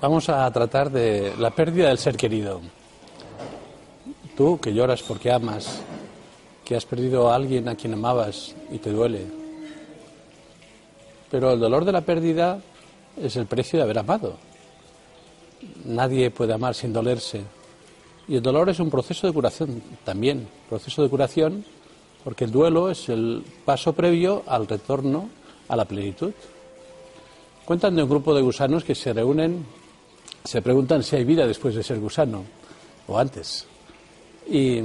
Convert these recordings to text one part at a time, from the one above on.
Vamos a tratar de la pérdida del ser querido. Tú que lloras porque amas, que has perdido a alguien a quien amabas y te duele. Pero el dolor de la pérdida es el precio de haber amado. Nadie puede amar sin dolerse. Y el dolor es un proceso de curación también, proceso de curación, porque el duelo es el paso previo al retorno a la plenitud. Cuentan de un grupo de gusanos que se reúnen se preguntan si hay vida después de ser gusano o antes. Y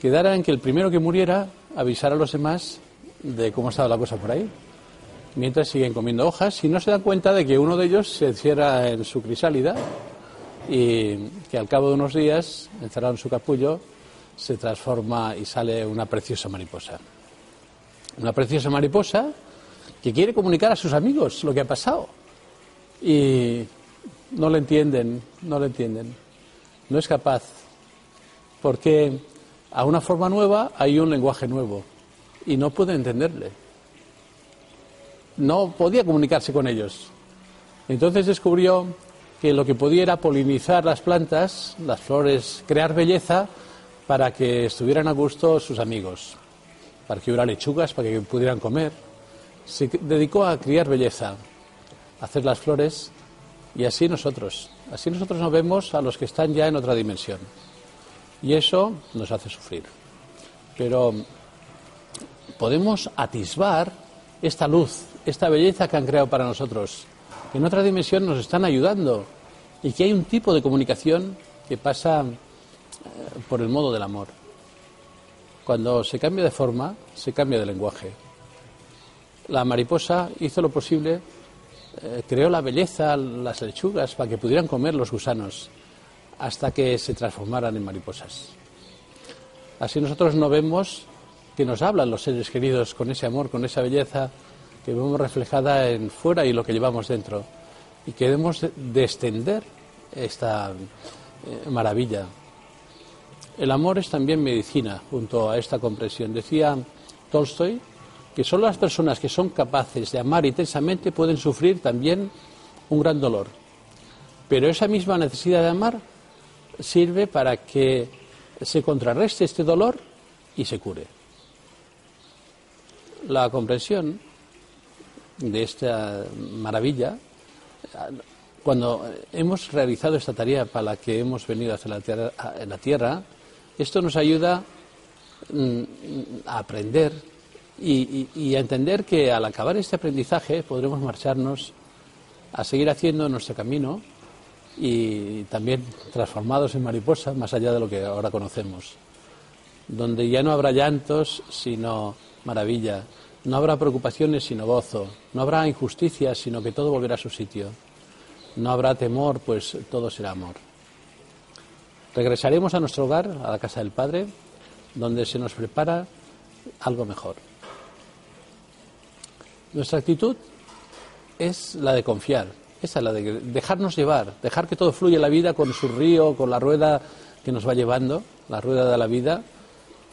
quedara en que el primero que muriera avisara a los demás de cómo estaba la cosa por ahí. Mientras siguen comiendo hojas y no se dan cuenta de que uno de ellos se encierra en su crisálida y que al cabo de unos días, encerrado en su capullo, se transforma y sale una preciosa mariposa. Una preciosa mariposa que quiere comunicar a sus amigos lo que ha pasado. Y no lo entienden, no lo entienden. No es capaz, porque a una forma nueva hay un lenguaje nuevo y no puede entenderle. No podía comunicarse con ellos. Entonces descubrió que lo que podía era polinizar las plantas, las flores, crear belleza para que estuvieran a gusto sus amigos, para que hubiera lechugas, para que pudieran comer. Se dedicó a criar belleza, a hacer las flores y así nosotros, así nosotros nos vemos a los que están ya en otra dimensión. Y eso nos hace sufrir. Pero podemos atisbar esta luz, esta belleza que han creado para nosotros, que en otra dimensión nos están ayudando y que hay un tipo de comunicación que pasa eh, por el modo del amor. Cuando se cambia de forma, se cambia de lenguaje. La mariposa hizo lo posible eh, creó la belleza, las lechugas, para que pudieran comer los gusanos, hasta que se transformaran en mariposas. Así nosotros no vemos que nos hablan los seres queridos con ese amor, con esa belleza que vemos reflejada en fuera y lo que llevamos dentro. Y queremos de extender esta eh, maravilla. El amor es también medicina junto a esta comprensión. Decía Tolstoy que solo las personas que son capaces de amar intensamente pueden sufrir también un gran dolor. Pero esa misma necesidad de amar sirve para que se contrarreste este dolor y se cure. La comprensión de esta maravilla, cuando hemos realizado esta tarea para la que hemos venido hacia la tierra, la tierra esto nos ayuda mm, a aprender y, a entender que al acabar este aprendizaje podremos marcharnos a seguir haciendo nuestro camino y también transformados en mariposas más allá de lo que ahora conocemos, donde ya no habrá llantos sino maravilla, no habrá preocupaciones sino gozo, no habrá injusticia sino que todo volverá a su sitio, no habrá temor pues todo será amor. Regresaremos a nuestro hogar, a la casa del Padre, donde se nos prepara algo mejor. Nuestra actitud es la de confiar, esa es la de dejarnos llevar, dejar que todo fluya en la vida con su río, con la rueda que nos va llevando, la rueda de la vida.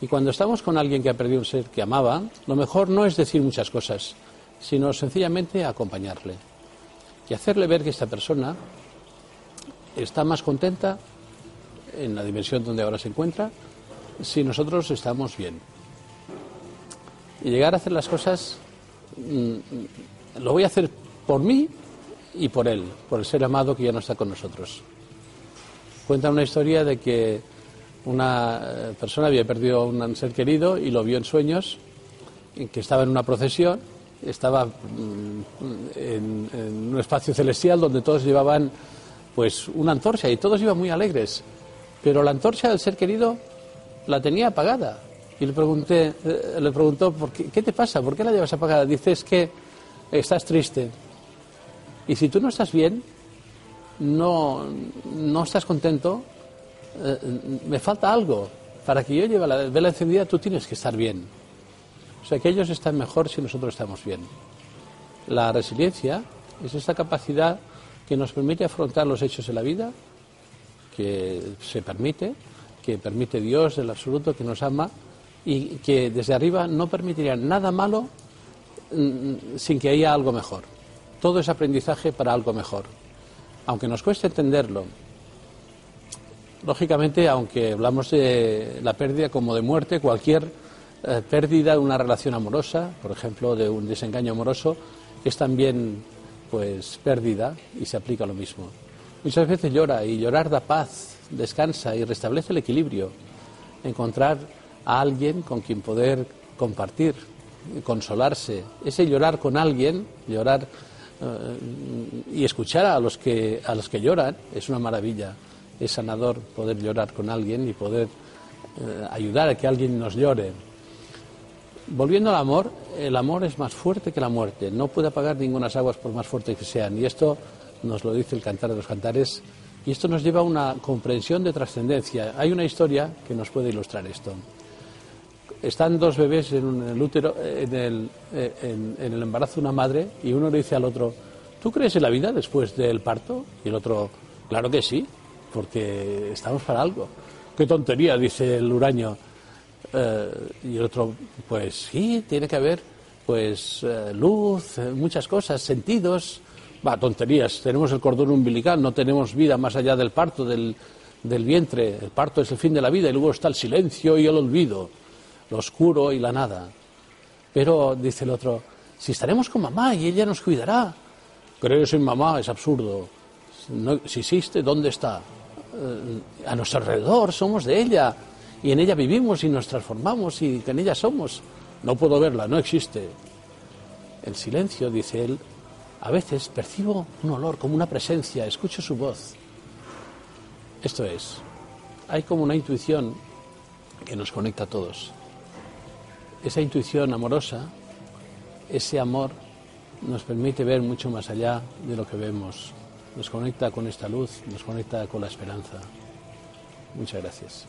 Y cuando estamos con alguien que ha perdido un ser que amaba, lo mejor no es decir muchas cosas, sino sencillamente acompañarle y hacerle ver que esta persona está más contenta en la dimensión donde ahora se encuentra si nosotros estamos bien. Y llegar a hacer las cosas Mm, lo voy a hacer por mí y por él, por el ser amado que ya no está con nosotros. Cuenta una historia de que una eh, persona había perdido a un ser querido y lo vio en sueños, que estaba en una procesión, estaba mm, en, un espacio celestial donde todos llevaban pues una antorcha y todos iban muy alegres. Pero la antorcha del ser querido la tenía apagada. Y le pregunté, eh, le preguntó, ¿por qué, ¿qué te pasa? ¿Por qué la llevas apagada? Dice, es que estás triste. Y si tú no estás bien, no, no estás contento, eh, me falta algo. Para que yo lleve la vela encendida, tú tienes que estar bien. O sea, que ellos están mejor si nosotros estamos bien. La resiliencia es esta capacidad que nos permite afrontar los hechos de la vida, que se permite, que permite Dios del absoluto, que nos ama y que desde arriba no permitiría nada malo mm, sin que haya algo mejor. Todo es aprendizaje para algo mejor. Aunque nos cueste entenderlo, lógicamente, aunque hablamos de la pérdida como de muerte, cualquier eh, pérdida de una relación amorosa, por ejemplo, de un desengaño amoroso, es también pues pérdida y se aplica lo mismo. Muchas veces llora y llorar da paz, descansa y restablece el equilibrio. Encontrar a alguien con quien poder compartir, consolarse. Ese llorar con alguien, llorar eh, y escuchar a los que a los que lloran es una maravilla. Es sanador poder llorar con alguien y poder eh, ayudar a que alguien nos llore. Volviendo al amor, el amor es más fuerte que la muerte. No puede apagar ninguna aguas por más fuertes que sean. Y esto nos lo dice el cantar de los cantares. Y esto nos lleva a una comprensión de trascendencia. Hay una historia que nos puede ilustrar esto. Están dos bebés en, el útero, en el, en el embarazo de una madre y uno le dice al otro, ¿tú crees en la vida después del parto? Y el otro, claro que sí, porque estamos para algo. Qué tontería, dice el huraño. Eh, y el otro, pues sí, tiene que haber pues eh, luz, eh, muchas cosas, sentidos. Va, tonterías, tenemos el cordón umbilical, no tenemos vida más allá del parto, del, del vientre. El parto es el fin de la vida y luego está el silencio y el olvido, lo oscuro y la nada. Pero, dice el otro, si estaremos con mamá y ella nos cuidará. Crees en mamá es absurdo. si existe, ¿dónde está? A nuestro alrededor, somos de ella y en ella vivimos y nos transformamos y en ella somos. No puedo verla, no existe. El silencio, dice él, a veces percibo un olor como una presencia, escucho su voz. Esto es, hay como una intuición que nos conecta a todos. Esa intuición amorosa, ese amor, nos permite ver mucho más allá de lo que vemos. Nos conecta con esta luz, nos conecta con la esperanza. Muchas gracias.